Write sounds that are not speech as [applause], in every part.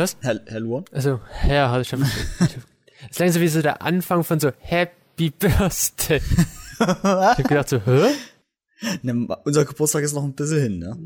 Was? Herr, Herr Luan? Also, ja, also [laughs] ich hab, das klang so wie so der Anfang von so Happy Birthday. ich hab gedacht so, hä? Ne, unser Geburtstag ist noch ein bisschen hin, ne?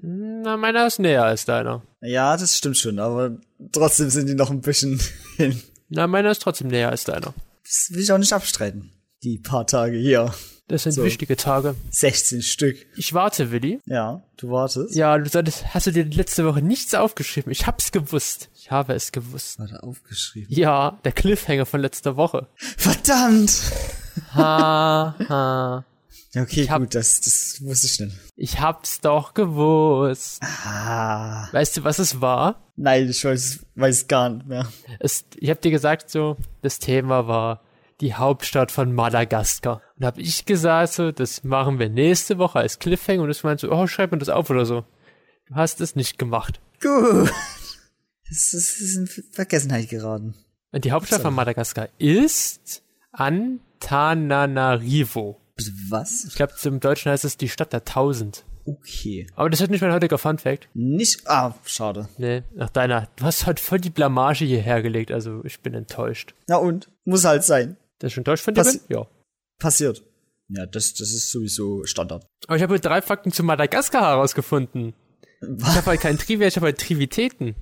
Na, meiner ist näher als deiner. Ja, das stimmt schon, aber trotzdem sind die noch ein bisschen [laughs] hin. Na, meiner ist trotzdem näher als deiner. Das will ich auch nicht abstreiten. Die paar Tage hier. Das sind So. wichtige Tage. 16 Stück. Ich warte, Willi. Ja, du wartest. Ja, du solltest, hast du dir letzte Woche nichts aufgeschrieben? Ich hab's gewusst. Ich habe es gewusst. Warte, aufgeschrieben. Ja, der Cliffhanger von letzter Woche. Verdammt! Ha, [laughs] ha. Ja, okay, hab- gut, das, das wusste ich nicht. Ich hab's doch gewusst. Ah. Weißt du, was es war? Nein, ich weiß, weiß gar nicht mehr. Es, ich hab dir gesagt, so, das Thema war die Hauptstadt von Madagaskar. Und hab ich gesagt, so, das machen wir nächste Woche als Cliffhanger. Und du meinst so, oh, schreib mir das auf oder so. Du hast es nicht gemacht. Gut. Es ist, in Vergessenheit geraten. Und die Hauptstadt von Madagaskar ist Antananarivo. Bitte Was? Ich glaube, zum Deutschen heißt es die Stadt der Tausend. Okay. Aber das ist nicht mein heutiger Funfact. Nicht, ah, schade. Nee, nach deiner. Du hast heute voll die Blamage hierher gelegt, also ich bin enttäuscht. Na und? Muss halt sein. Das ist schon enttäuscht von dir? Passi- bin? Ja. Passiert. Ja, das, das ist sowieso Standard. Aber ich habe drei Fakten zu Madagaskar herausgefunden. Ich habe halt kein Trivia, ich habe halt Trivitäten.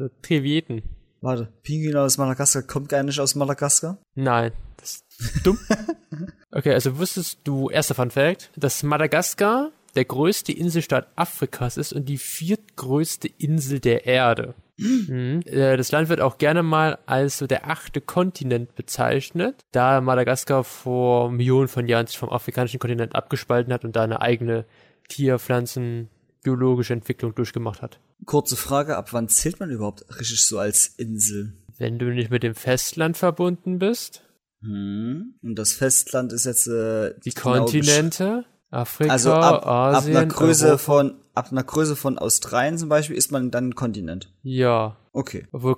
Oder Trivieten. Warte, Pinguin aus Madagaskar kommt gar nicht aus Madagaskar? Nein, das ist dumm. [laughs] okay, also wusstest du, erster Fun Fact, dass Madagaskar der größte Inselstaat Afrikas ist und die viertgrößte Insel der Erde. Mhm. Äh, Das Land wird auch gerne mal als so der achte Kontinent bezeichnet, da Madagaskar vor Millionen von Jahren sich vom afrikanischen Kontinent abgespalten hat und da eine eigene Tier-, Pflanzen-, biologische Entwicklung durchgemacht hat. Kurze Frage, ab wann zählt man überhaupt richtig so als Insel? Wenn du nicht mit dem Festland verbunden bist, Hm. Und das Festland ist jetzt äh, die genau Kontinente, Afrika, Also ab, ab Asien, einer Größe Europa. von ab einer Größe von Australien zum Beispiel ist man dann ein Kontinent. Ja, Okay. obwohl,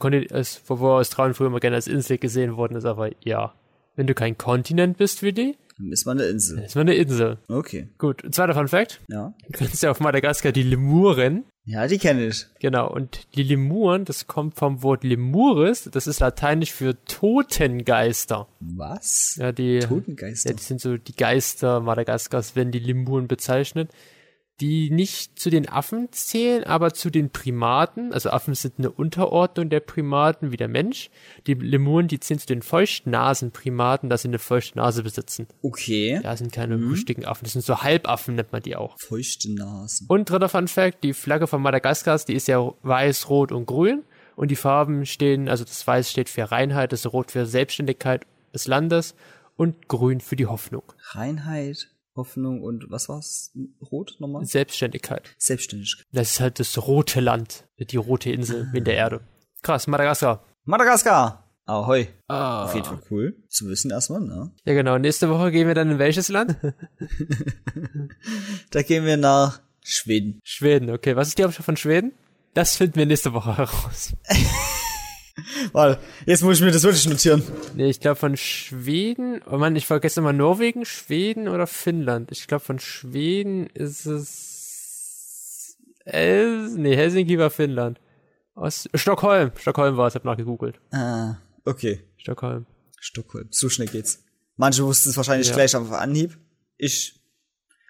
obwohl Australien früher immer gerne als Insel gesehen worden ist, aber ja. Wenn du kein Kontinent bist wie die, Dann ist man eine Insel. ist man eine Insel. Okay. Gut, zweiter Fun Fact. Ja. Du kennst ja auf Madagaskar die Lemuren. Ja, die kenne ich. Genau, und die Lemuren, das kommt vom Wort Lemuris, das ist lateinisch für Totengeister. Was? Ja, die, Totengeister. ja, die sind so die Geister Madagaskars, werden die Lemuren bezeichnet, die nicht zu den Affen zählen, aber zu den Primaten. Also Affen sind eine Unterordnung der Primaten wie der Mensch. Die Lemuren, die zählen zu den Feuchtnasenprimaten, dass sie eine feuchte Nase besitzen. Okay. Ja, sind keine richtigen Affen, das sind so Halbaffen, nennt man die auch. Feuchte Nasen. Und dritter Fun Fact, die Flagge von Madagaskars, die ist ja weiß, rot und grün. Und die Farben stehen, also das Weiß steht für Reinheit, das Rot für Selbstständigkeit des Landes und Grün für die Hoffnung. Reinheit, Hoffnung und was war's? Rot nochmal? Selbstständigkeit. Selbstständigkeit. Das ist halt das rote Land, die rote Insel in der Erde. Krass, Madagaskar. Madagaskar. Ahoi. Ah. Auf jeden Fall cool. Zu wissen erstmal, ne? Ja genau, nächste Woche gehen wir dann in welches Land? [laughs] Da gehen wir nach Schweden. Schweden, okay. Was ist die Hauptstadt von Schweden? Das finden wir nächste Woche heraus. [laughs] Warte, jetzt muss ich mir das wirklich notieren. Nee, ich glaube von Schweden, oh Mann, ich vergesse immer Norwegen, Schweden oder Finnland. Ich glaube von Schweden ist es El nee, Helsinki war Finnland. Aus Stockholm, Stockholm war es, hab nachgegoogelt. Ah, okay. Stockholm. Stockholm. So schnell geht's. Manche wussten es wahrscheinlich Ja. gleich auf Anhieb. Ich.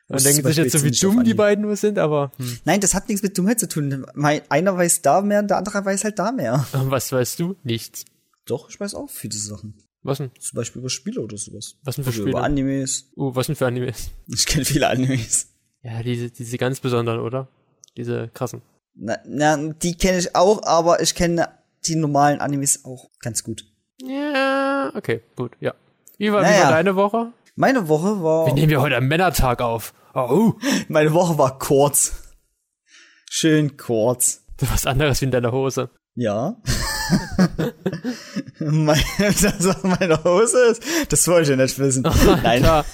Man denkt sich jetzt so, wie dumm die beiden nur sind, aber hm. Nein, das hat nichts mit Dummheit zu tun. Mein, einer weiß da mehr und der andere weiß halt da mehr. [laughs] was weißt du? Nichts. Doch, ich weiß auch viele Sachen. Was denn? Zum Beispiel über Spiele oder sowas. Was denn für Oder Spiele? Über Animes. Uh, was denn für Animes? Ich kenne viele Animes. Ja, diese, diese ganz besonderen, oder? Diese krassen. Na, na die kenne ich auch, aber ich kenne die normalen Animes auch ganz gut. Ja, okay, gut, ja. Wie war, wie Naja. war deine Woche? Meine Woche war. Wir nehmen ja heute einen Männertag auf. Oh, [laughs] Meine Woche war kurz. Schön kurz. was anderes wie in deiner Hose. Ja. [laughs] mein, das, was meine Hose ist, das wollte ich nicht wissen. [laughs] Nein, Klar.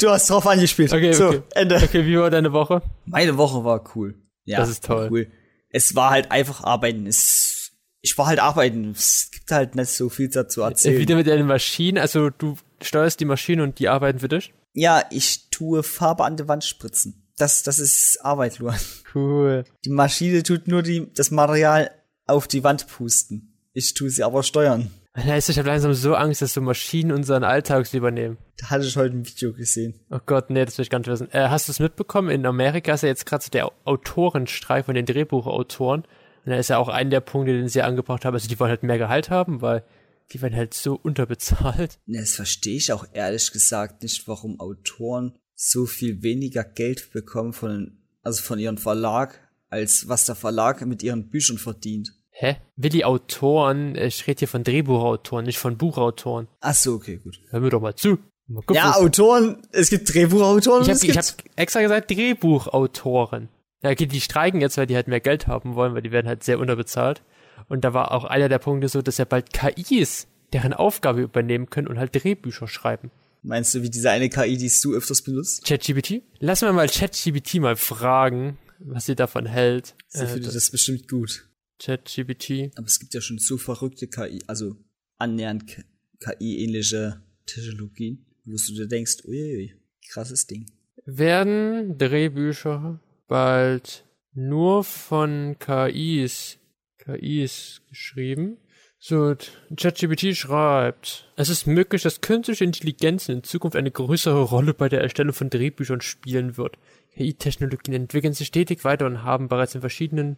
du hast drauf angespielt. Okay, so, okay. Ende. Okay, wie war deine Woche? Meine Woche war cool. Ja, Das ist toll. Cool. Es war halt einfach arbeiten. Es, ich war halt arbeiten. Es gibt halt nicht so viel dazu Äh, erzählen. Wieder mit deinen Maschinen, also du steuerst die Maschine und die arbeiten für dich? Ja, ich tue Farbe an die Wand spritzen. das, das ist Arbeit, Luan. Cool. Die Maschine tut nur die, das Material auf die Wand pusten. Ich tue sie aber steuern. Weißt du, ich habe langsam so Angst, dass so Maschinen unseren Alltag übernehmen. Da hatte ich heute ein Video gesehen. Oh Gott, nee, das will ich gar nicht wissen. Äh, hast du es mitbekommen? In Amerika ist ja jetzt gerade so der Autorenstreik von den Drehbuchautoren. Und da ist ja auch ein der Punkte, den sie angebracht haben. Also die wollen halt mehr Gehalt haben, weil die werden halt so [laughs] unterbezahlt. Ne, Das verstehe ich auch ehrlich gesagt nicht, warum Autoren so viel weniger Geld bekommen von, also von ihrem Verlag, als was der Verlag mit ihren Büchern verdient. Hä? Willi Autoren, äh, ich rede hier von Drehbuchautoren, nicht von Buchautoren. Ach so, okay, gut. Hör mir doch mal zu. Mal gucken, Ja, Autoren, es gibt Drehbuchautoren ich und habe hab extra gesagt Drehbuchautoren. Ja, okay, die streiken jetzt, weil die halt mehr Geld haben wollen, weil die werden halt sehr unterbezahlt. Und da war auch einer der Punkte so, dass ja bald KIs deren Aufgabe übernehmen können und halt Drehbücher schreiben. Meinst du, wie diese eine KI, die du öfters benutzt? ChatGPT? Lass mal mal ChatGPT mal fragen, was sie davon hält. Sie Äh, findet das bestimmt gut. ChatGPT. Aber es gibt ja schon so verrückte KI, also annähernd KI-ähnliche Technologien, wo du dir denkst, uiuiui, krasses Ding. Werden Drehbücher bald nur von KIs, KIs geschrieben? So, ChatGPT schreibt, es ist möglich, dass künstliche Intelligenzen in Zukunft eine größere Rolle bei der Erstellung von Drehbüchern spielen wird. KI-Technologien entwickeln sich stetig weiter und haben bereits in verschiedenen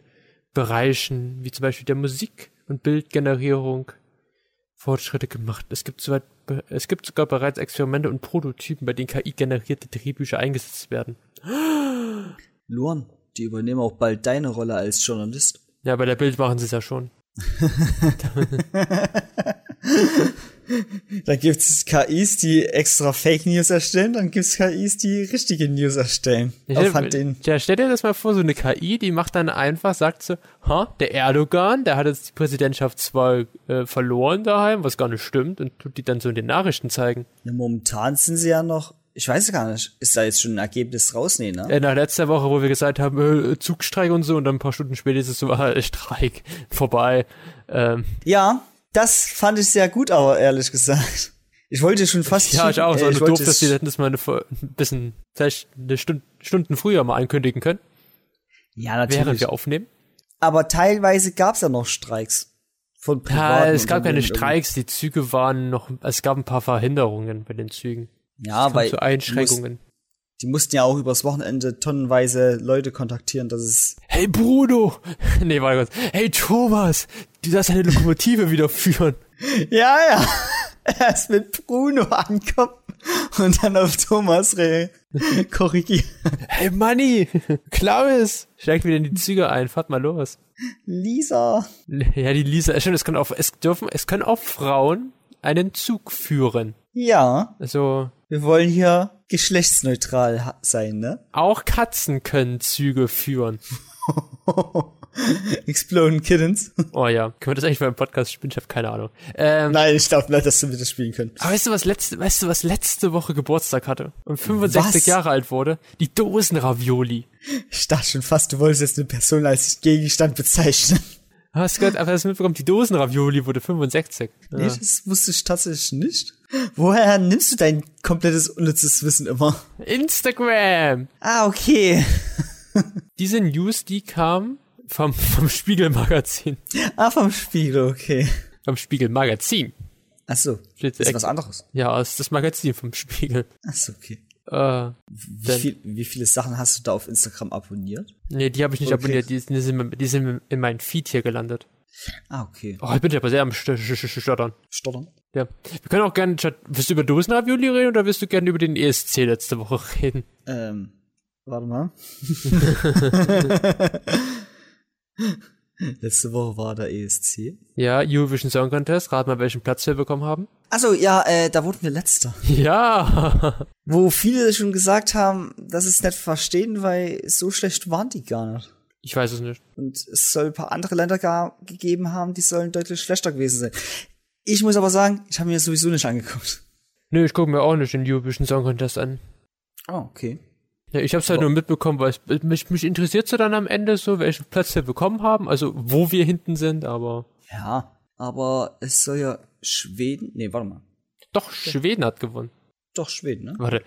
Bereichen, wie zum Beispiel der Musik- und Bildgenerierung, Fortschritte gemacht. Es gibt, soweit, es gibt sogar bereits Experimente und Prototypen, bei denen KI-generierte Drehbücher eingesetzt werden. Luan, die übernehmen auch bald deine Rolle als Journalist. Ja, bei der Bild machen sie es ja schon. [laughs] Dann gibt's KIs, die extra Fake News erstellen, dann gibt's KIs, die richtige News erstellen. Ich Auf Hand den. Ja, stell dir das mal vor, so eine KI, die macht dann einfach, sagt so, ha, der Erdogan, der hat jetzt die Präsidentschaft zwar äh, verloren daheim, was gar nicht stimmt, und tut die dann so in den Nachrichten zeigen. Ja, momentan sind sie ja noch, ich weiß gar nicht, ist da jetzt schon ein Ergebnis raus? Nee, ne? Äh, nach letzter Woche, wo wir gesagt haben, äh, Zugstreik und so, und dann ein paar Stunden später ist es so, [laughs] ah, Streik, vorbei. Ähm, Ja, das fand ich sehr gut, aber ehrlich gesagt. Ich wollte schon fast. ja, ich auch, äh, so ich doof, dass die es- hätten das mal eine, ein bisschen, vielleicht eine Stunde, Stunden früher mal ankündigen können, Ja, während natürlich. wir aufnehmen. Aber teilweise gab's ja noch Streiks. Von Ja, privaten es gab keine Streiks, die Züge waren noch, es gab ein paar Verhinderungen bei den Zügen. Ja, weil zu Einschränkungen. die mussten ja auch übers Wochenende tonnenweise Leute kontaktieren, dass es. Hey Bruno! [laughs] Nee, warte kurz. Hey Thomas! Du darfst eine Lokomotive wieder führen. [laughs] Ja, ja. [laughs] Erst mit Bruno ankommen und dann auf Thomas re korrigieren. Hey Manni! Klaus! Steigt wieder in die Züge ein, fahrt mal los. Lisa. Ja, die Lisa, stimmt, es können auch, es dürfen, es können auch Frauen einen Zug führen. Ja, Also, wir wollen hier geschlechtsneutral sein, ne? auch Katzen können Züge führen. [laughs] Exploding Kittens. [laughs] Oh ja, können wir das eigentlich mal im Podcast spielen? Ich habe keine Ahnung. Ähm, Nein, ich glaube nicht, dass wir das spielen können. Aber weißt du, was letzte, weißt du, was letzte Woche Geburtstag hatte und 65 Was? Jahre alt wurde? Die Dosenravioli. Ich dachte schon fast, du wolltest jetzt eine Person als Gegenstand bezeichnen. Hast du gehört, aber das mitbekommen, die Dosenravioli wurde 65. Ja. Nee, das wusste ich tatsächlich nicht. Woher nimmst du dein komplettes unnützes Wissen immer? Instagram! Ah, okay. [laughs] Diese News, die kam vom, vom Spiegel-Magazin. Ah, vom Spiegel, okay. Vom Spiegel-Magazin. Ach so, Steht ist ex- was anderes. Ja, ist das Magazin vom Spiegel. Ach so, okay. Äh, Wie, viel, wie viele Sachen hast du da auf Instagram abonniert? nee, die habe ich nicht Okay. abonniert, die, die, sind, die sind in meinem Feed hier gelandet. Ah, okay. Oh, ich bin ja aber sehr am St- St- St- Stottern. Stottern? Ja. Wir können auch gerne, Chat- willst du über Dosenravioli reden oder willst du gerne über den ESC letzte Woche reden? Ähm, warte mal. [laughs] [laughs] Letzte Woche war der ESC. Ja, Eurovision Song Contest, rat mal, welchen Platz wir bekommen haben. Achso, ja, äh, da wurden wir letzter. [laughs] Ja. Wo viele schon gesagt haben, dass es nicht verstehen, weil so schlecht waren die gar nicht. Ich weiß es nicht. Und es soll ein paar andere Länder gar gegeben haben, die sollen deutlich schlechter gewesen sein. Ich muss aber sagen, ich habe mir das sowieso nicht angeguckt. Nö, ich gucke mir auch nicht den Eurovision Song Contest an. Oh, okay. Ja, ich hab's halt nur mitbekommen, weil es, mich, mich interessiert so dann am Ende so, welchen Platz wir bekommen haben, also wo wir hinten sind, aber Ja, aber es soll ja Schweden. Nee, warte mal. doch, Schweden hat gewonnen. Doch, Schweden, ne? Warte,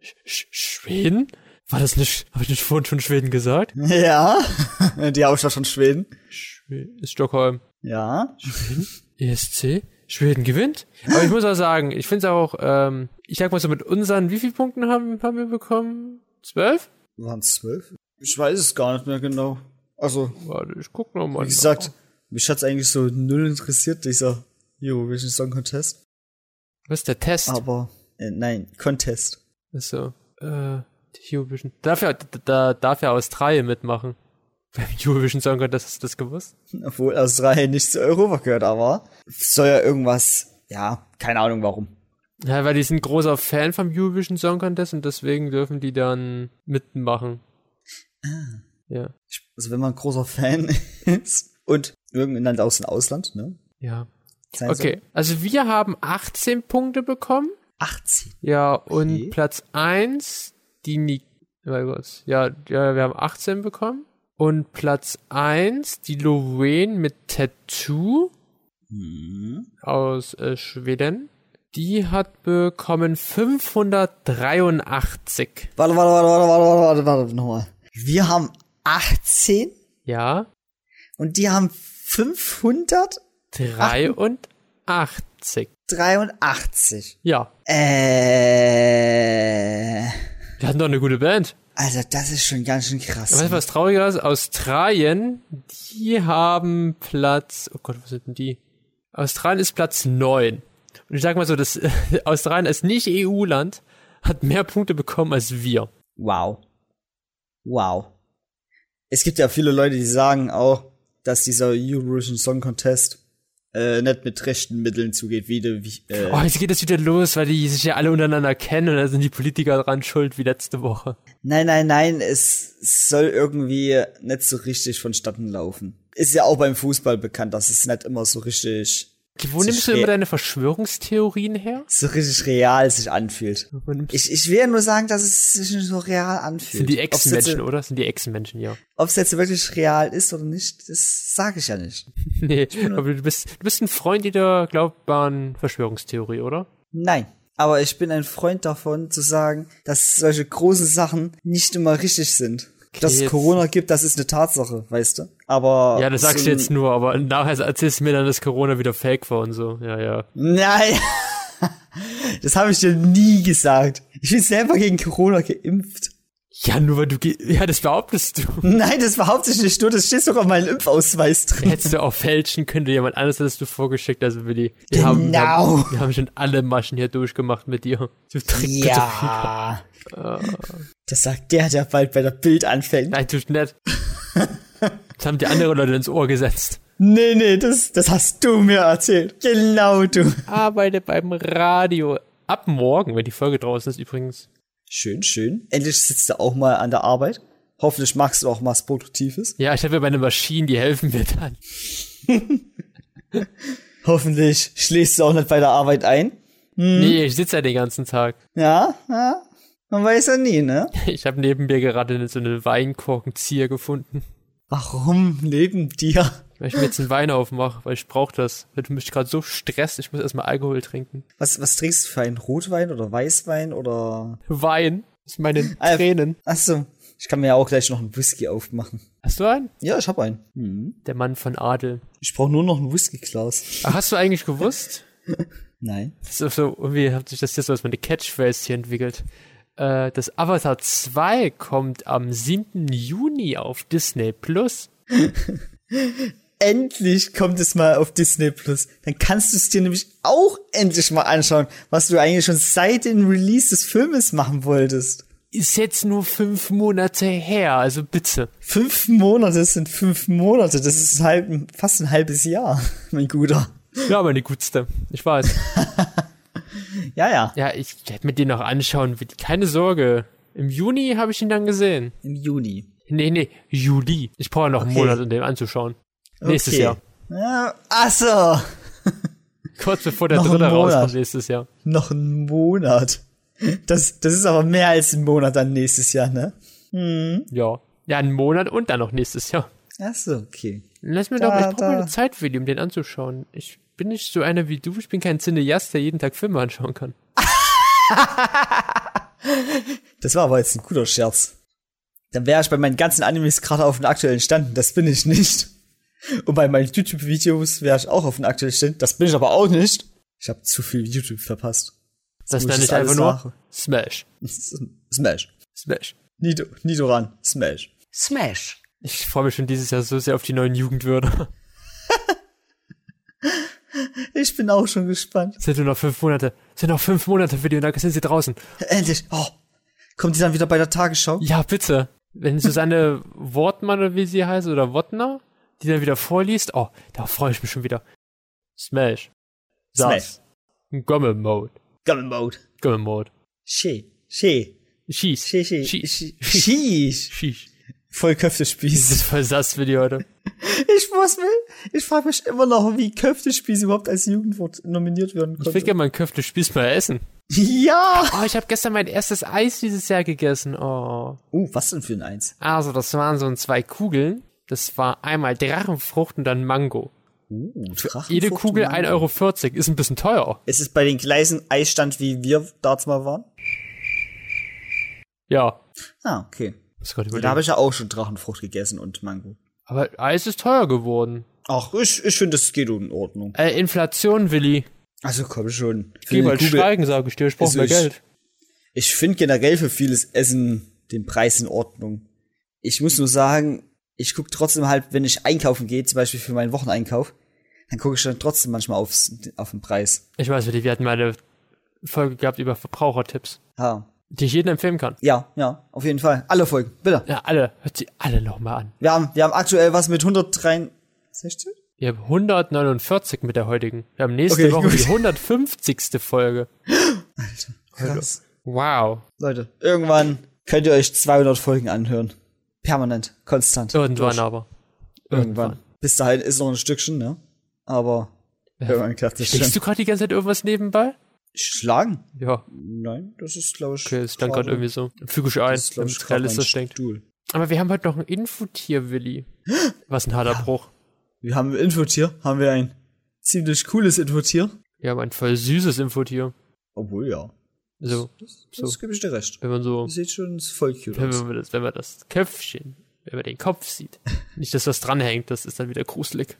Sch Sch Schweden? War das nicht, habe ich nicht vorhin schon Schweden gesagt? [laughs] Ja, die Hauptstadt von Schweden. Schweden ist Stockholm. Ja. Schweden? ESC? Schweden gewinnt? Aber ich muss auch sagen, ich finde es auch, ähm, ich sag mal so mit unseren, wie viele Punkten haben, haben wir bekommen? Zwölf? Waren es zwölf? Ich weiß es gar nicht mehr genau. Also, Warte, ich guck noch mal. wie gesagt, mich hat's eigentlich so null interessiert, dieser Eurovision Song Contest. Was ist der Test? Aber, äh, nein, Contest. Ist so, äh, die Eurovision. Darf ja, da, da darf ja Australien mitmachen. [laughs] Beim Eurovision Song Contest, hast du das gewusst? Obwohl Australien nicht zu Europa gehört, aber soll ja irgendwas, ja, keine Ahnung warum. Ja, weil die sind großer Fan vom Eurovision Song Contest und deswegen dürfen die dann mitmachen. Ja, Ich- Also wenn man großer Fan [laughs] ist und irgendein Land aus dem Ausland, ne? ja. Sein. Okay, also wir haben 18 Punkte bekommen. 18. Ja, und Okay. Platz 1, die Ni warte kurz. Ja, ja, wir haben 18 bekommen. Und Platz 1, die Lorraine mit Tattoo Hm. aus äh, Schweden. Die hat bekommen 583. Warte, warte, warte, warte, warte, warte, warte, warte, nochmal. Wir haben 18 Ja, und die haben 583. 83. Ja, Äh, wir hatten doch eine gute Band. also das ist schon ganz schön krass. Weißt du, was trauriger ist? Australien, die haben Platz, oh Gott, was sind denn die? Australien ist Platz 9. Und ich sag mal so, das [laughs] Australien als nicht EU-Land hat mehr Punkte bekommen als wir. Wow. Wow. Es gibt ja viele Leute, die sagen auch, dass dieser Eurovision Song Contest äh, nicht mit rechten Mitteln zugeht, wie, de, wie äh, Oh, jetzt geht das wieder los, weil die sich ja alle untereinander kennen und da sind die Politiker dran schuld wie letzte Woche. Nein, nein, nein, es soll irgendwie nicht so richtig vonstatten laufen. Ist ja auch beim Fußball bekannt, dass es nicht immer so richtig, Wo nimmst du immer deine Verschwörungstheorien her? so richtig real sich anfühlt. Ich, ich will ja nur sagen, dass es sich nicht so real anfühlt. sind die Echsenmenschen, oder? Sind die Echsenmenschen, ja. Ob es jetzt wirklich real ist oder nicht, das sage ich ja nicht. [laughs] Nee, aber du bist, du bist ein Freund jeder glaubbaren Verschwörungstheorie, oder? Nein. Aber ich bin ein Freund davon, zu sagen, dass solche großen Sachen nicht immer richtig sind. Dass es Corona gibt, das ist eine Tatsache, weißt du. Aber. Ja, das sagst du jetzt nur, aber nachher erzählst du mir dann, dass Corona wieder fake war und so. Ja, ja. Nein. [laughs] Das habe ich dir nie gesagt. Ich bin selber gegen Corona geimpft. Ja, nur weil du, ge- [laughs] ja, das behauptest du. Nein, das behaupte ich nicht nur, das steht sogar auf meinem Impfausweis drin. Hättest du auch fälschen können, du jemand anderes hättest du vorgeschickt, also Willi. Wir haben, wir, Genau. haben, wir haben schon alle Maschen hier durchgemacht mit dir. Du. Ja. [laughs] Das sagt der, der bald bei der Bild anfängt. Nein, tust nicht. Das haben die andere Leute ins Ohr gesetzt. Nee, nee, das, das hast du mir erzählt. Genau du. Arbeite beim Radio. Ab morgen, wenn die Folge draußen ist übrigens. Schön, schön. Endlich sitzt du auch mal an der Arbeit. Hoffentlich machst du auch was Produktives. Ja, ich habe ja meine Maschinen, die helfen mir dann. [laughs] Hoffentlich schläfst du auch nicht bei der Arbeit ein. Nee, ich sitze ja den ganzen Tag. Ja, ja. Man weiß ja nie, ne? [laughs] Ich habe neben mir gerade so eine Weinkorkenzieher gefunden. Warum neben dir? Weil ich mir jetzt einen Wein aufmache, weil ich brauche das. Weil du mich gerade so stresst, ich muss erstmal Alkohol trinken. Was, was trinkst du für einen Rotwein oder Weißwein oder? Wein. Das ist meine [laughs] Alter. Tränen. Achso, ich kann mir ja auch gleich noch einen Whisky aufmachen. Hast du einen? Ja, ich hab einen. Hm. Der Mann von Adel. Ich brauche nur noch ein Whisky-Glas. Ach, hast du eigentlich gewusst? [laughs] Nein. Das ist so, irgendwie hat sich das hier so als meine Catchphrase hier entwickelt. Äh, das Avatar 2 kommt am 7. Juni auf Disney Plus. [laughs] Endlich kommt es mal auf Disney Plus. Dann kannst du es dir nämlich auch endlich mal anschauen, was du eigentlich schon seit dem Release des Filmes machen wolltest. Ist jetzt nur fünf Monate her, also bitte. Fünf Monate sind fünf Monate. Das ist halb, fast ein halbes Jahr, [laughs] mein Guter. Ja, meine Gutste. Ich weiß. [laughs] Ja, ja. Ja, ich hätte mir den noch anschauen. Keine Sorge. Im Juni habe ich ihn dann gesehen. Im Juni. Nee, nee, Juli. Ich brauche noch einen Okay. Monat, um den anzuschauen. Nächstes Okay. Jahr. Ja, ach so. [laughs] Kurz bevor der dritte rauskommt nächstes Jahr. Noch ein Monat. Das, das ist aber mehr als ein Monat dann nächstes Jahr, ne? Ja. Ja, einen Monat und dann noch nächstes Jahr. Ach so, okay. Lass mir Da, doch, ich brauche mal eine Zeit, Willi, um den anzuschauen. Ich bin nicht so einer wie du. Ich bin kein Cineast, der jeden Tag Filme anschauen kann. [laughs] Das war aber jetzt ein guter Scherz. Dann wäre ich bei meinen ganzen Animes gerade auf dem aktuellen Stand. Das bin ich nicht. [laughs] Und bei meinen YouTube-Videos wäre ich auch auf dem aktuellen Stand. Das bin ich aber auch nicht. Ich habe zu viel YouTube verpasst. Das nenne ich einfach alles nur Smash. [laughs] Smash. Smash. Nido, Nidoran. Smash. Smash. Ich freue mich schon dieses Jahr so sehr auf die neuen Jugendwörter. [laughs] Ich bin auch schon gespannt. Sind nur noch fünf Monate. Sind noch fünf Monate für die und dann sind sie draußen. Endlich. Oh. Kommt die dann wieder bei der Tagesschau? Ja, bitte. Wenn Susanne Wortmann oder wie sie heißt oder Wottner, die dann wieder vorliest, oh, da freue ich mich schon wieder. Smash. Sass. Gommel Mode. Gummel Mode. Gommel Mode. She. She. Schieß. She. She. Schieß. Sheesh. Schieß. Voll Das Köftespieß. ist voll sass für die heute. Ich muss mir, ich frage mich immer noch, wie Köftespieß überhaupt als Jugendwort nominiert werden Ich will konnte. gerne mal einen Köfte-Spieß mal essen. Ja. Oh, ich habe gestern mein erstes Eis dieses Jahr gegessen. Oh. Uh, was denn für ein Eins? Also, das waren so zwei Kugeln. Das war einmal Drachenfrucht und dann Mango. Uh, Jede Kugel und Mango. 1,40 Euro. Ist ein bisschen teuer. Ist es bei den gleichen Eisstand, wie wir damals mal waren? Ja. Ah, okay. Da habe ich ja auch schon Drachenfrucht gegessen und Mango. Aber Eis ist teuer geworden. Ach, ich, ich finde, das geht in Ordnung. Äh, Inflation, Willi. Also komm schon. Für Geh mal Kugel- steigen, sage ich dir. Ich brauche Also mehr ich- Geld. Ich finde generell für vieles Essen den Preis in Ordnung. Ich muss nur sagen, ich gucke trotzdem halt, wenn ich einkaufen gehe, zum Beispiel für meinen Wocheneinkauf, dann gucke ich dann trotzdem manchmal aufs, auf den Preis. Ich weiß, Willi, wir hatten mal eine Folge gehabt über Verbrauchertipps, Ja. die ich jedem empfehlen kann. Ja, ja, auf jeden Fall. Alle Folgen, bitte. Ja, alle. Hört sie alle nochmal an. Wir haben, wir haben aktuell was mit 163? Wir haben 149 mit der heutigen. Wir haben nächste Okay, Woche gut. die 150. Folge. [laughs] Krass. Wow. Leute, irgendwann könnt ihr euch 200 Folgen anhören. Permanent, konstant. Irgendwann Durch. aber. Irgendwann. Bis dahin ist noch ein Stückchen, ne? Aber irgendwann klappt das Schlägst du gerade die ganze Zeit irgendwas nebenbei? Schlagen? Ja, Nein, das ist, glaube ich. okay, es stand gerade irgendwie so. Füge ich ein, das ist, damit realistisch denkt. Stuhl. Aber wir haben heute noch ein Infotier, Willi. [gasps] Was ein harter Bruch. Wir haben im Infotier, haben wir ein ziemlich cooles Infotier. Wir haben ein voll süßes Infotier. Obwohl, ja. Also, Das, So. das gebe ich dir recht. wenn man so, Das sieht schon voll cute wenn aus. man das, wenn man das Köpfchen, wenn man den Kopf sieht. [laughs] Nicht, dass was dranhängt, das ist dann wieder gruselig.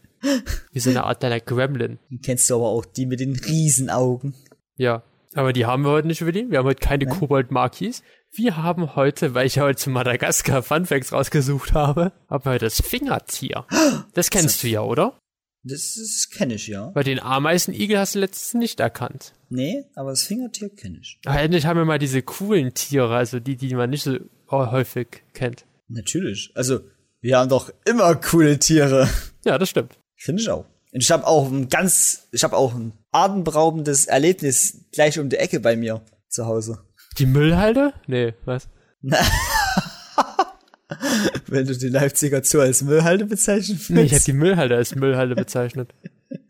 Wie so eine Art kleiner Gremlin. Den kennst du aber auch, die mit den Riesenaugen. Ja. Aber die haben wir heute nicht, Willi. Wir haben heute keine Kobold-Markis. Wir haben heute, weil ich ja heute zu Madagaskar Funfacts rausgesucht habe, haben wir heute das Fingertier. [gasps] Das kennst du ja, oder? Das, das kenne ich, ja. Bei den Ameisenigel hast du letztens nicht erkannt. Nee, aber das Fingertier kenne ich. Aber endlich haben wir mal diese coolen Tiere, also die, die man nicht so häufig kennt. Natürlich. Also, wir haben doch immer coole Tiere. [laughs] Ja, das stimmt. Finde ich auch. Und ich habe auch ein ganz, ich habe auch ein atemberaubendes Erlebnis gleich um die Ecke bei mir zu Hause. Die Müllhalde? Nee, was? [laughs] Wenn du die Leipziger Zoo als Müllhalde bezeichnen willst. Nee, ich habe die Müllhalde als Müllhalde bezeichnet. [laughs]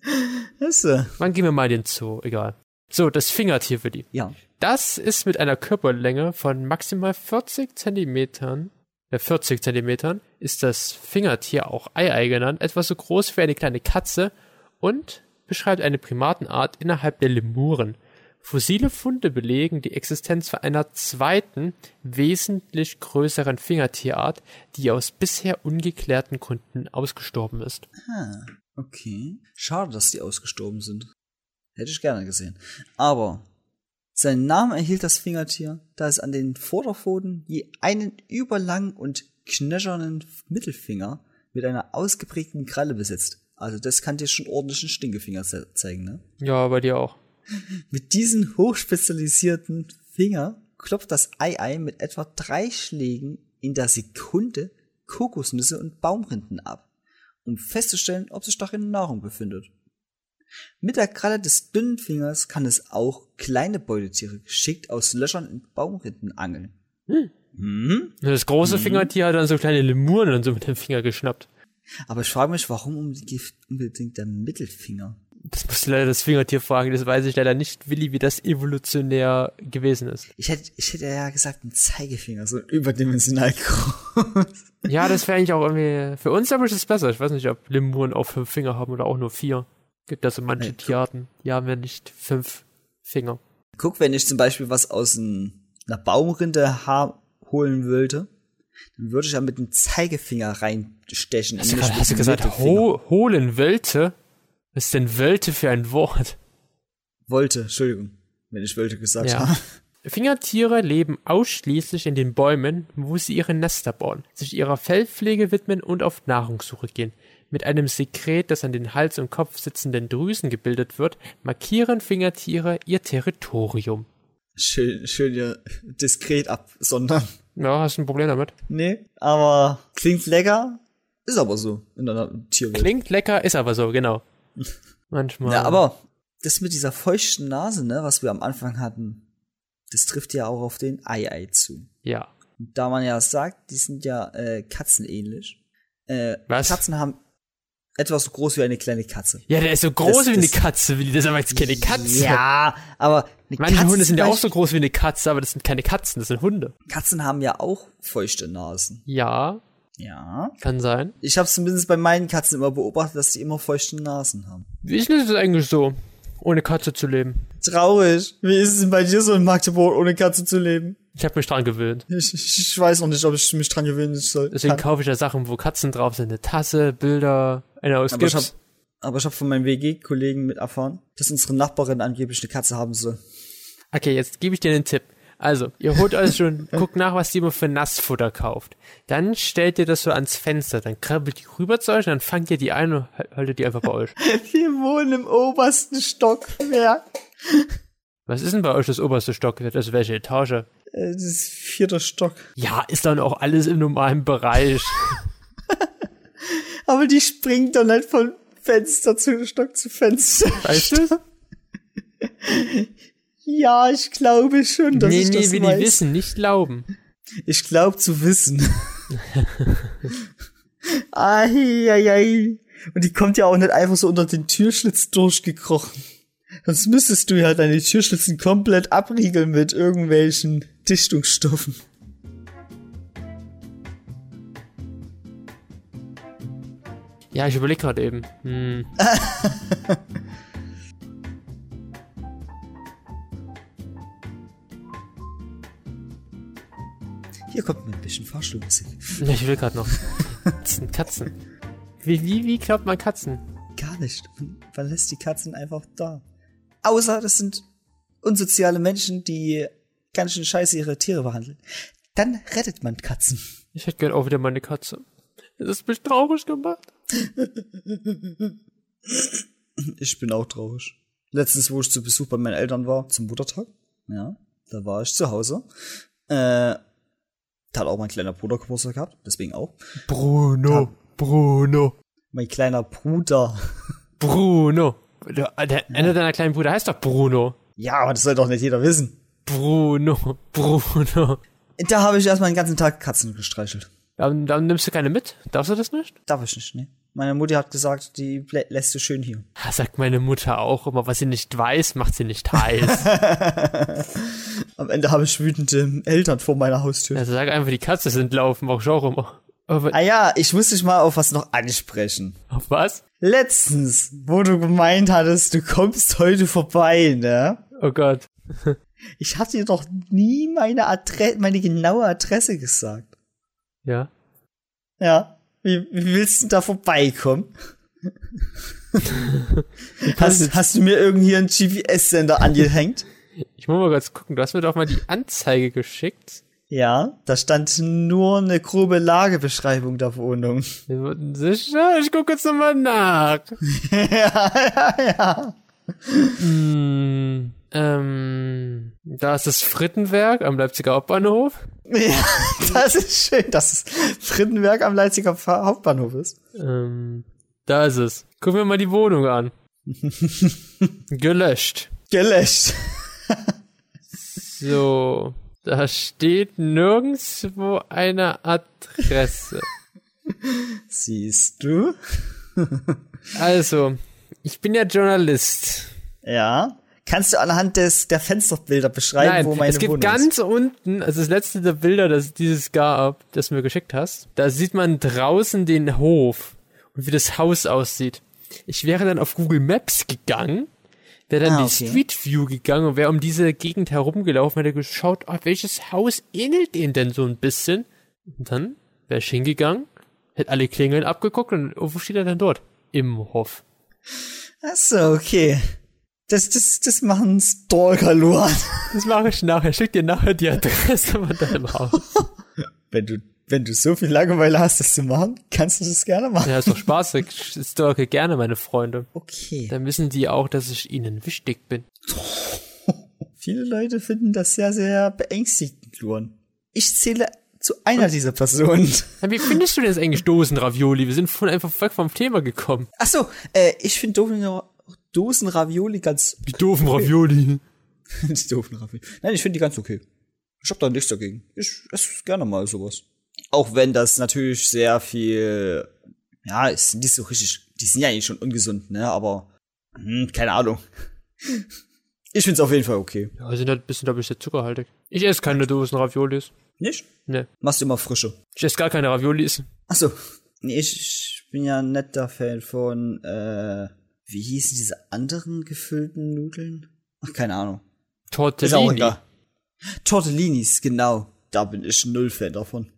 Du? Wann gehen wir mal den Zoo? Egal. So, das Fingertier, Willi. Ja. Das ist mit einer Körperlänge von maximal 40 Zentimetern, äh 40 Zentimetern, ist das Fingertier auch Ei-Ei genannt, etwa so groß wie eine kleine Katze und beschreibt eine Primatenart innerhalb der Lemuren. Fossile Funde belegen die Existenz von einer zweiten, wesentlich größeren Fingertierart, die aus bisher ungeklärten Gründen ausgestorben ist. Ah, okay. Schade, dass die ausgestorben sind. Hätte ich gerne gesehen. Aber seinen Namen erhielt das Fingertier, da es an den Vorderpfoten je einen überlangen und knöchernen Mittelfinger mit einer ausgeprägten Kralle besitzt. Also das kann dir schon ordentlichen Stinkefinger ze zeigen, ne? Ja, bei dir auch. Mit diesen hochspezialisierten Finger klopft das Ei-Ei mit etwa drei Schlägen in der Sekunde Kokosnüsse und Baumrinden ab, um festzustellen, ob sich darin Nahrung befindet. Mit der Kralle des dünnen Fingers kann es auch kleine Beutetiere geschickt aus Löchern in Baumrinden angeln. Mhm. Das große Fingertier hat dann so kleine Lemuren dann so mit dem Finger geschnappt. Aber ich frage mich, warum unbedingt der Mittelfinger? Das musst du leider das Fingertier fragen, das weiß ich leider nicht, Willi, wie das evolutionär gewesen ist. Ich hätte, ich hätte ja gesagt, ein Zeigefinger, so überdimensional [laughs] groß. Ja, das wäre eigentlich auch irgendwie, für uns aber ist es besser. Ich weiß nicht, ob Lemuren auch fünf Finger haben oder auch nur vier. Gibt ja so manche Nee, Tierarten, die haben ja nicht fünf Finger. Guck, wenn ich zum Beispiel was aus ein, einer Baumrinde holen wollte, dann würde ich ja mit dem Zeigefinger reinstechen. Hast du, hast du gesagt, ho holen Wölte? Was ist denn Wölte für ein Wort? Wollte, Entschuldigung, wenn ich wollte gesagt Ja. habe. Fingertiere leben ausschließlich in den Bäumen, wo sie ihre Nester bauen, sich ihrer Fellpflege widmen und auf Nahrungssuche gehen. Mit einem Sekret, das an den Hals und Kopf sitzenden Drüsen gebildet wird, markieren Fingertiere ihr Territorium. Schön, schön ja diskret absondern. Ja, hast du ein Problem damit? Nee, aber klingt lecker, ist aber so in einer Tierwelt. Klingt lecker, ist aber so, genau. Manchmal. Ja, aber das mit dieser feuchten Nase, ne, was wir am Anfang hatten, das trifft ja auch auf den Ei-Ei zu. Ja. Und da man ja sagt, die sind ja äh, katzenähnlich. Äh, Was? Katzen haben etwas so groß wie eine kleine Katze. Ja, der ist so groß Das- wie eine Katze, Willi. Das ist aber jetzt keine Katze. Ja, aber eine Manche Katze Hunde sind ja auch so groß wie eine Katze, aber das sind keine Katzen, das sind Hunde. Katzen haben ja auch feuchte Nasen. Ja, Ja. kann sein. Ich habe zumindest bei meinen Katzen immer beobachtet, dass die immer feuchte Nasen haben. Wie ist das eigentlich so, ohne Katze zu leben? Traurig. Wie ist es denn bei dir so in Magdeburg, ohne Katze zu leben? Ich habe mich dran gewöhnt. Ich, ich, weiß noch nicht, ob ich mich dran gewöhnen soll. Deswegen kaufe ich ja Sachen, wo Katzen drauf sind. Eine Tasse, Bilder, eine aus Aber ich Gips. hab, aber ich habe von meinem WG-Kollegen mit erfahren, dass unsere Nachbarin angeblich eine Katze haben soll. Okay, jetzt gebe ich dir einen Tipp. Also, ihr holt euch schon, [laughs] guckt nach, was die immer für Nassfutter kauft. Dann stellt ihr das so ans Fenster, dann krabbelt die rüber zu euch, dann fangt ihr die ein und hal- haltet die einfach bei euch. [laughs] Wir wohnen im obersten Stockwerk. Was ist denn bei euch das oberste Stock? Das ist welche Etage? Äh, Das ist vierter Stock. Ja, ist dann auch alles im normalen Bereich. [laughs] Aber die springt dann halt von Fenster zu Stock zu Fenster. Weißt du? Ja, ich glaube schon, dass nee, ich nee, das will weiß. die wissen, nicht glauben. Ich glaube zu wissen. [laughs] Eieiei. Und die kommt ja auch nicht einfach so unter den Türschlitz durchgekrochen. Sonst müsstest du ja deine Türschlitzen komplett abriegeln mit irgendwelchen Dichtungsstoffen. Ja, ich überlege gerade eben. Hm. [laughs] Hier kommt ein bisschen Fahrstuhlmusik. Ich will gerade noch. Das sind Katzen. Wie, wie, wie glaubt man Katzen? Gar nicht. Man lässt die Katzen einfach da. Außer das sind unsoziale Menschen, die ganz schön scheiße ihre Tiere behandeln. Dann rettet man Katzen. Ich hätte gern auch wieder meine Katze. Das ist mich traurig gemacht. Ich bin auch traurig. Letztens, wo ich zu Besuch bei meinen Eltern war, zum Muttertag, ja, da war ich zu Hause. Äh, da hat auch mein kleiner Bruder Geburtstag gehabt, deswegen auch. Bruno, Bruno, Mein kleiner Bruder. [laughs] Bruno. Der, der, einer deiner kleinen Brüder heißt doch Bruno. Ja, aber das soll doch nicht jeder wissen. Bruno, Bruno. Da habe ich erstmal den ganzen Tag Katzen gestreichelt. Dann, dann nimmst du keine mit? Darfst du das nicht? Darf ich nicht, ne? Meine Mutti hat gesagt, die lässt du schön hier. Sagt meine Mutter auch immer, was sie nicht weiß, macht sie nicht heiß. [laughs] Am Ende habe ich wütende Eltern vor meiner Haustür. also sag einfach, die Katze sind laufen, auch auch immer. Aber Ah ja, ich muss dich mal auf was noch ansprechen. auf was? Letztens, wo du gemeint hattest, du kommst heute vorbei, ne? Oh Gott. Ich hatte dir doch nie meine Adresse, meine genaue Adresse gesagt. Ja. Ja. Wie, wie willst du da vorbeikommen? [laughs] hast, hast du mir irgendwie einen GPS-Sender angehängt? Ich muss mal kurz gucken, du hast mir doch mal die Anzeige geschickt. Ja, da stand nur eine grobe Lagebeschreibung der Wohnung. Sicher? Ich gucke jetzt nochmal nach. [laughs] ja, ja, ja. Hm, ähm, da ist das Frittenwerk am Leipziger Hauptbahnhof. [laughs] Ja, das ist schön, dass es Frittenwerk am Leipziger Hauptbahnhof ist. Ähm, da ist es. Gucken wir mal die Wohnung an. [laughs] Gelöscht. Gelöscht. So, da steht nirgendswo eine Adresse. Siehst du? [laughs] Also, ich bin ja Journalist. Ja. Kannst du anhand des, der Fensterbilder beschreiben, Nein, wo meine es gibt Wohnung ganz unten, also das letzte der Bilder, das dieses gab, das du mir geschickt hast, da sieht man draußen den Hof und wie das Haus aussieht. Ich wäre dann auf Google Maps gegangen, wäre dann Ah, die okay. Street View gegangen und wäre um diese Gegend herumgelaufen, hätte geschaut, ah, welches Haus ähnelt denen denn so ein bisschen? Und dann wäre ich hingegangen, hätte alle Klingeln abgeguckt und wo steht er denn dort? Im Hof. Ach so, okay. Das, das, das machen Stalker, Luan. Das mache ich nachher. Schick dir nachher die Adresse von deinem Haus. Wenn du, wenn du so viel Langeweile hast, das zu machen, kannst du das gerne machen. Ja, ist doch spaßig. Ich stalke gerne meine Freunde. Okay. Dann wissen die auch, dass ich ihnen wichtig bin. [laughs] Viele Leute finden das sehr, sehr beängstigend, Luan. Ich zähle zu einer dieser Personen. Wie findest du denn jetzt eigentlich Dosen-Ravioli? Wir sind von einfach weg vom Thema gekommen. Ach so, äh, ich finde Dosen, Dosen Ravioli ganz, Die doofen Ravioli. [laughs] die doofen Ravioli. Nein, ich finde die ganz okay. Ich hab da nichts dagegen. Ich esse gerne mal sowas. Auch wenn das natürlich sehr viel, ja, ist nicht so richtig, die sind ja eigentlich schon ungesund, ne, aber, hm, keine Ahnung. [laughs] Ich find's auf jeden Fall okay. Ja, sind halt ein bisschen, glaube ich, sehr zuckerhaltig. Ich esse keine Dosen Raviolis. Nicht? Ne. Machst du immer frische. Ich esse gar keine Raviolis. Ach so. Nee, ich, ich bin ja ein netter Fan von, äh, wie hießen diese anderen gefüllten Nudeln? Ach, keine Ahnung. Ist auch Tortellini. egal. Tortellinis, genau. Da bin ich null Fan davon.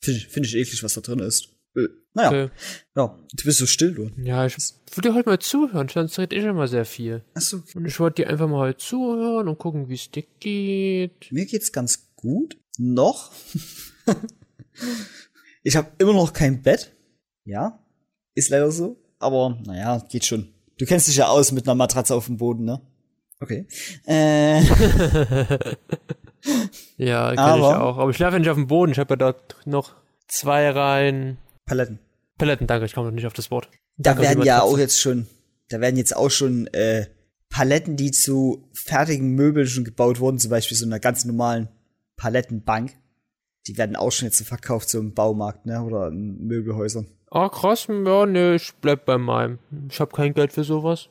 Finde ich, find ich eklig, was da drin ist. Äh, naja, Okay. ja. Du bist so still, du. Ja, ich würde dir heute mal zuhören, sonst rede ich immer sehr viel. Ach so. Und ich wollte dir einfach mal halt zuhören und gucken, wie es dir geht. Mir geht's ganz gut. Noch. [laughs] ich habe immer noch kein Bett. Ja, ist leider so. Aber naja, geht schon. Du kennst dich ja aus mit einer Matratze auf dem Boden, ne? Okay. Äh, [laughs] Ja, kenne ich Aber- auch. Aber ich schlafe nicht auf dem Boden. Ich habe ja dort noch zwei Reihen Paletten. Paletten. Danke, ich komme noch nicht auf das Wort. Da Danke, werden ja auch jetzt schon, da werden jetzt auch schon äh, Paletten, die zu fertigen Möbeln schon gebaut wurden, zum Beispiel so einer ganz normalen Palettenbank. Die werden auch schon jetzt so verkauft, so im Baumarkt, ne? Oder in Möbelhäusern. Ah, krass. Ja, nee, ich bleib bei meinem. Ich habe kein Geld für sowas.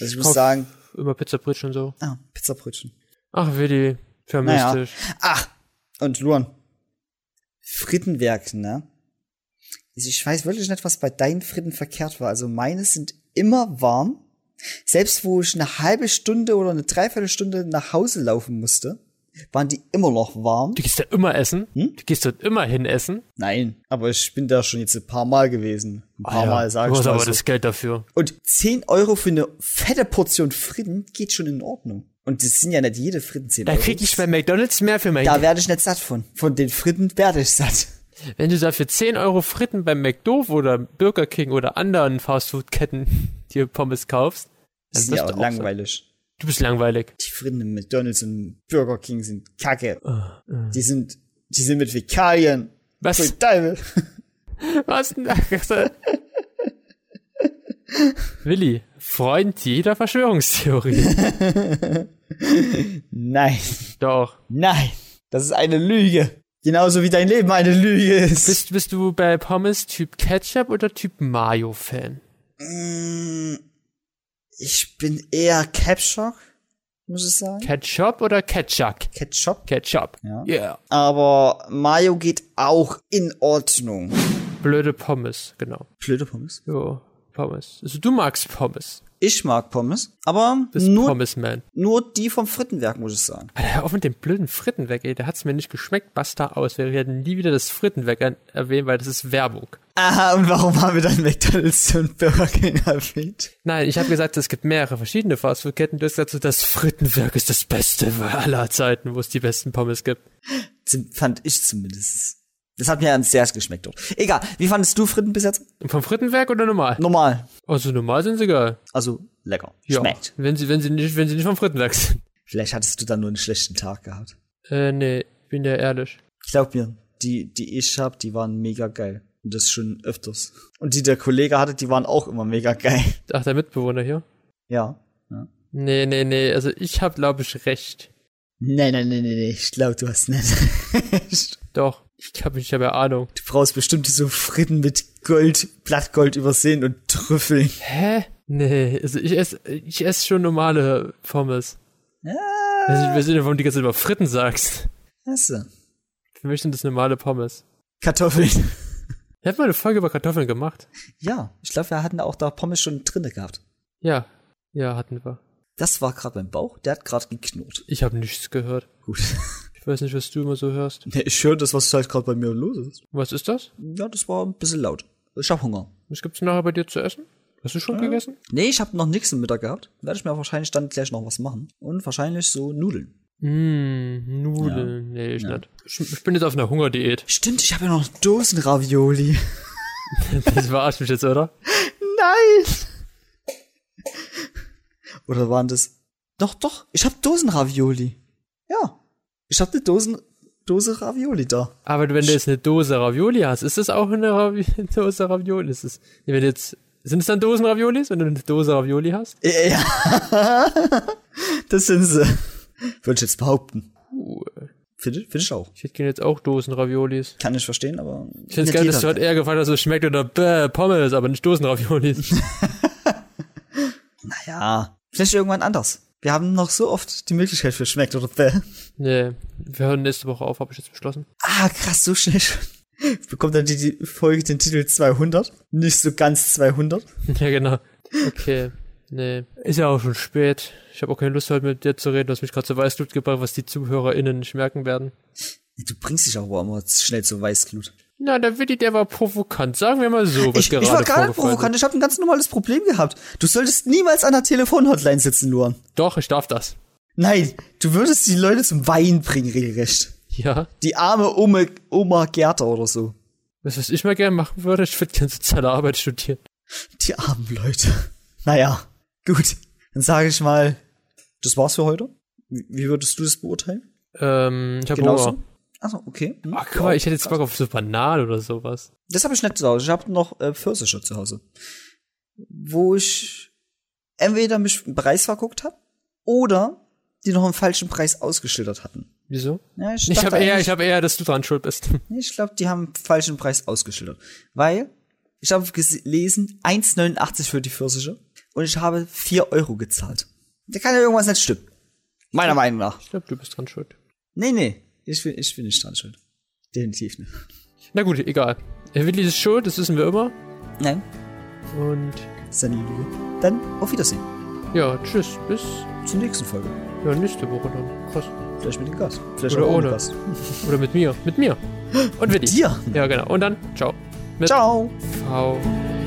Also ich muss sagen, Immer und so. ah, Pizzabrötchen. Ach, Willi, vermisst Naja. dich. Ach, und Luan. Frittenwerk, ne? Also Ich weiß wirklich nicht, was bei deinen Fritten verkehrt war. Also meine sind immer warm. Selbst wo ich eine halbe Stunde oder eine Dreiviertelstunde nach Hause laufen musste, waren die immer noch warm. Du gehst da immer essen. Hm? Du gehst dort immer hin essen. Nein, aber ich bin da schon jetzt ein paar Mal gewesen. Ein paar Mal, sag du ich hast mal aber so. das Geld dafür. Und 10 Euro für eine fette Portion Fritten geht schon in Ordnung. Und das sind ja nicht jede Fritten 10 Da Euro. krieg ich bei McDonalds mehr für mein da werde ich nicht satt von. Von den Fritten werde ich satt. Wenn du dafür 10 Euro Fritten beim McDo oder Burger King oder anderen Fastfood-Ketten [laughs] dir Pommes kaufst, dann sind ja auch du auch satt. Du bist langweilig. Die Fritten im McDonalds und Burger King sind kacke. Ah, Die sind, die sind mit Fäkalien. Was? Voll Teufel. [laughs] Was denn? [laughs] Willi, Freund jeder Verschwörungstheorie. [laughs] Nein. Doch. Nein. Das ist eine Lüge. Genauso wie dein Leben eine Lüge ist. Bist, bist du bei Pommes Typ Ketchup oder Typ Mayo-Fan? Mm, Ich bin eher Capshock, muss ich sagen. Ketchup oder Ketchup? Ketchup. Ketchup. Ja. Yeah. Aber Mayo geht auch in Ordnung. Blöde Pommes, genau. Blöde Pommes. Jo, Pommes. Also du magst Pommes. Ich mag Pommes, aber nur, Pommes-Man. nur die vom Frittenwerk, muss ich sagen. Alter, hör auf mit dem blöden Fritten weg, ey. Der hat's mir nicht geschmeckt. Basta aus. Wir werden nie wieder das Fritten weg an- erwähnen, weil das ist Werbung. Aha, und warum haben wir dann McDonalds und Burger King erwähnt? Nein, ich habe gesagt, es gibt mehrere verschiedene Fastfood-Ketten. Du hast gesagt, das Frittenwerk ist das Beste aller Zeiten, wo es die besten Pommes gibt. Fand ich zumindest. Das hat mir ans Herz geschmeckt dort. Egal, wie fandest du Fritten bis jetzt? Vom Frittenwerk oder normal? Normal. Also normal sind sie geil. Also lecker. Ja. Schmeckt. Wenn sie, wenn sie nicht, wenn sie nicht vom Frittenwerk sind. Vielleicht hattest du dann nur einen schlechten Tag gehabt. Äh, nee, bin ja ehrlich. Glaub mir, die, die ich hab, die waren mega geil. Und das schon öfters. Und die der Kollege hatte, die waren auch immer mega geil. Ach, der Mitbewohner hier? Ja. ja. Nee, nee, nee, also ich hab, glaube ich, recht. Nein, nein, nein, nein, nein. Ich glaube, du hast nicht. [laughs] recht. Doch, ich hab, ich hab ja Ahnung. du brauchst bestimmt so Fritten mit Gold, Blattgold übersehen und Trüffeln. Hä? Nee, also ich esse, ich esse schon normale Pommes. Ja. Also ich weiß nicht, warum du die ganze Zeit über Fritten sagst. Achso. Für mich sind das normale Pommes. Kartoffeln. Ich hab mal eine Folge über Kartoffeln gemacht. Ja, ich glaube, wir hatten auch da Pommes schon drinne gehabt. Ja, ja, hatten wir. Das war gerade mein Bauch, der hat gerade geknurrt. Ich habe nichts gehört. Gut. [laughs] Ich weiß nicht, was du immer so hörst. Nee, ich höre das, was halt gerade bei mir los ist. Was ist das? Ja, das war ein bisschen laut. Ich hab Hunger. Was gibt's nachher bei dir zu essen? Hast du schon gegessen? Nee, ich habe noch nichts im Mittag gehabt. Werde ich mir wahrscheinlich dann gleich noch was machen. Und wahrscheinlich so Nudeln. Mm, Nudeln. Nee, ich nicht. Ich, ich bin jetzt auf einer Hungerdiät. Stimmt, ich habe ja noch Dosenravioli. [laughs] Das verarscht mich jetzt, oder? Nein! Oder waren das? Doch, doch, ich habe Dosenravioli. Ja. Ich habe eine Dosen Dose Ravioli da. Aber wenn du jetzt eine Dose Ravioli hast, ist das auch eine Ravi [laughs] Dose Ravioli? Ist es, wenn jetzt, sind es dann Dosen Raviolis, wenn du eine Dose Ravioli hast? Ja. [laughs] das sind sie. Würde ich jetzt behaupten. Cool. Finde find ich auch. Ich hätte gerne jetzt auch Dosen Raviolis. Kann ich verstehen, aber. Ich finde es geil, dass du halt eher gefragt hast, so schmeckt oder bäh, Pommes, aber nicht Dosen Raviolis. [laughs] Naja, vielleicht irgendwann anders. Wir haben noch so oft die Möglichkeit für schmeckt oder bäh. nee, wir hören nächste Woche auf, habe ich jetzt beschlossen. Ah, krass, so schnell schon. [laughs] Bekommt dann die, die Folge den Titel 200? Nicht so ganz 200? [laughs] ja, genau. Okay. Nee. Ist ja auch schon spät. Ich habe auch keine Lust, heute mit dir zu reden. Du hast mich gerade zu Weißglut gebracht, was die ZuhörerInnen nicht merken werden. Du bringst dich auch immer schnell zu Weißglut. Na, der Willi, der war provokant. Sagen wir mal so, was Ich, gerade ich war gar nicht provokant, ich habe ein ganz normales Problem gehabt. Du solltest niemals an der Telefonhotline sitzen, Luan. ist. Doch, ich darf das. Nein, du würdest die Leute zum Weinen bringen, regelrecht. Ja. Die arme Oma, Oma Gerda oder so. Das, was ich mal gerne machen würde, ich würde gerne soziale Arbeit studieren. Die armen Leute. Naja, gut. Dann sage ich mal, das war's für heute. Wie, wie würdest du das beurteilen? Ähm, ich habe? Hunger. Achso, okay. Hm. Ach, guck mal, ich hätte jetzt Bock auf so Bananen oder sowas. Das habe ich nicht zu Hause. Ich habe noch äh, Pfirsiche zu Hause. Wo ich entweder mich im Preis verguckt habe oder die noch einen falschen Preis ausgeschildert hatten. Wieso? Ja, Ich dachte habe eher, ich habe eher, dass du dran schuld bist. [laughs] Ich glaube, die haben einen falschen Preis ausgeschildert. Weil ich habe gelesen, 1,89 für die Pfirsiche und ich habe 4 Euro gezahlt. Da kann ja irgendwas nicht stimmen. Meiner Meinung nach. Ich glaube, du bist dran schuld. Nee, nee. Ich bin, ich bin nicht dran schuld. Definitiv nicht. Na gut, egal. Willi ist schuld, das wissen wir immer. Nein, Und seine Lüge. Dann auf Wiedersehen. ja, tschüss, bis Zur nächsten Folge. ja, nächste Woche dann. Krass. Vielleicht mit dem Gast. Vielleicht Oder ohne. Gast. Oder mit mir. Mit mir. [laughs] Und Willi. Dir. Ja, genau. Und dann, ciao. Mit Ciao. V.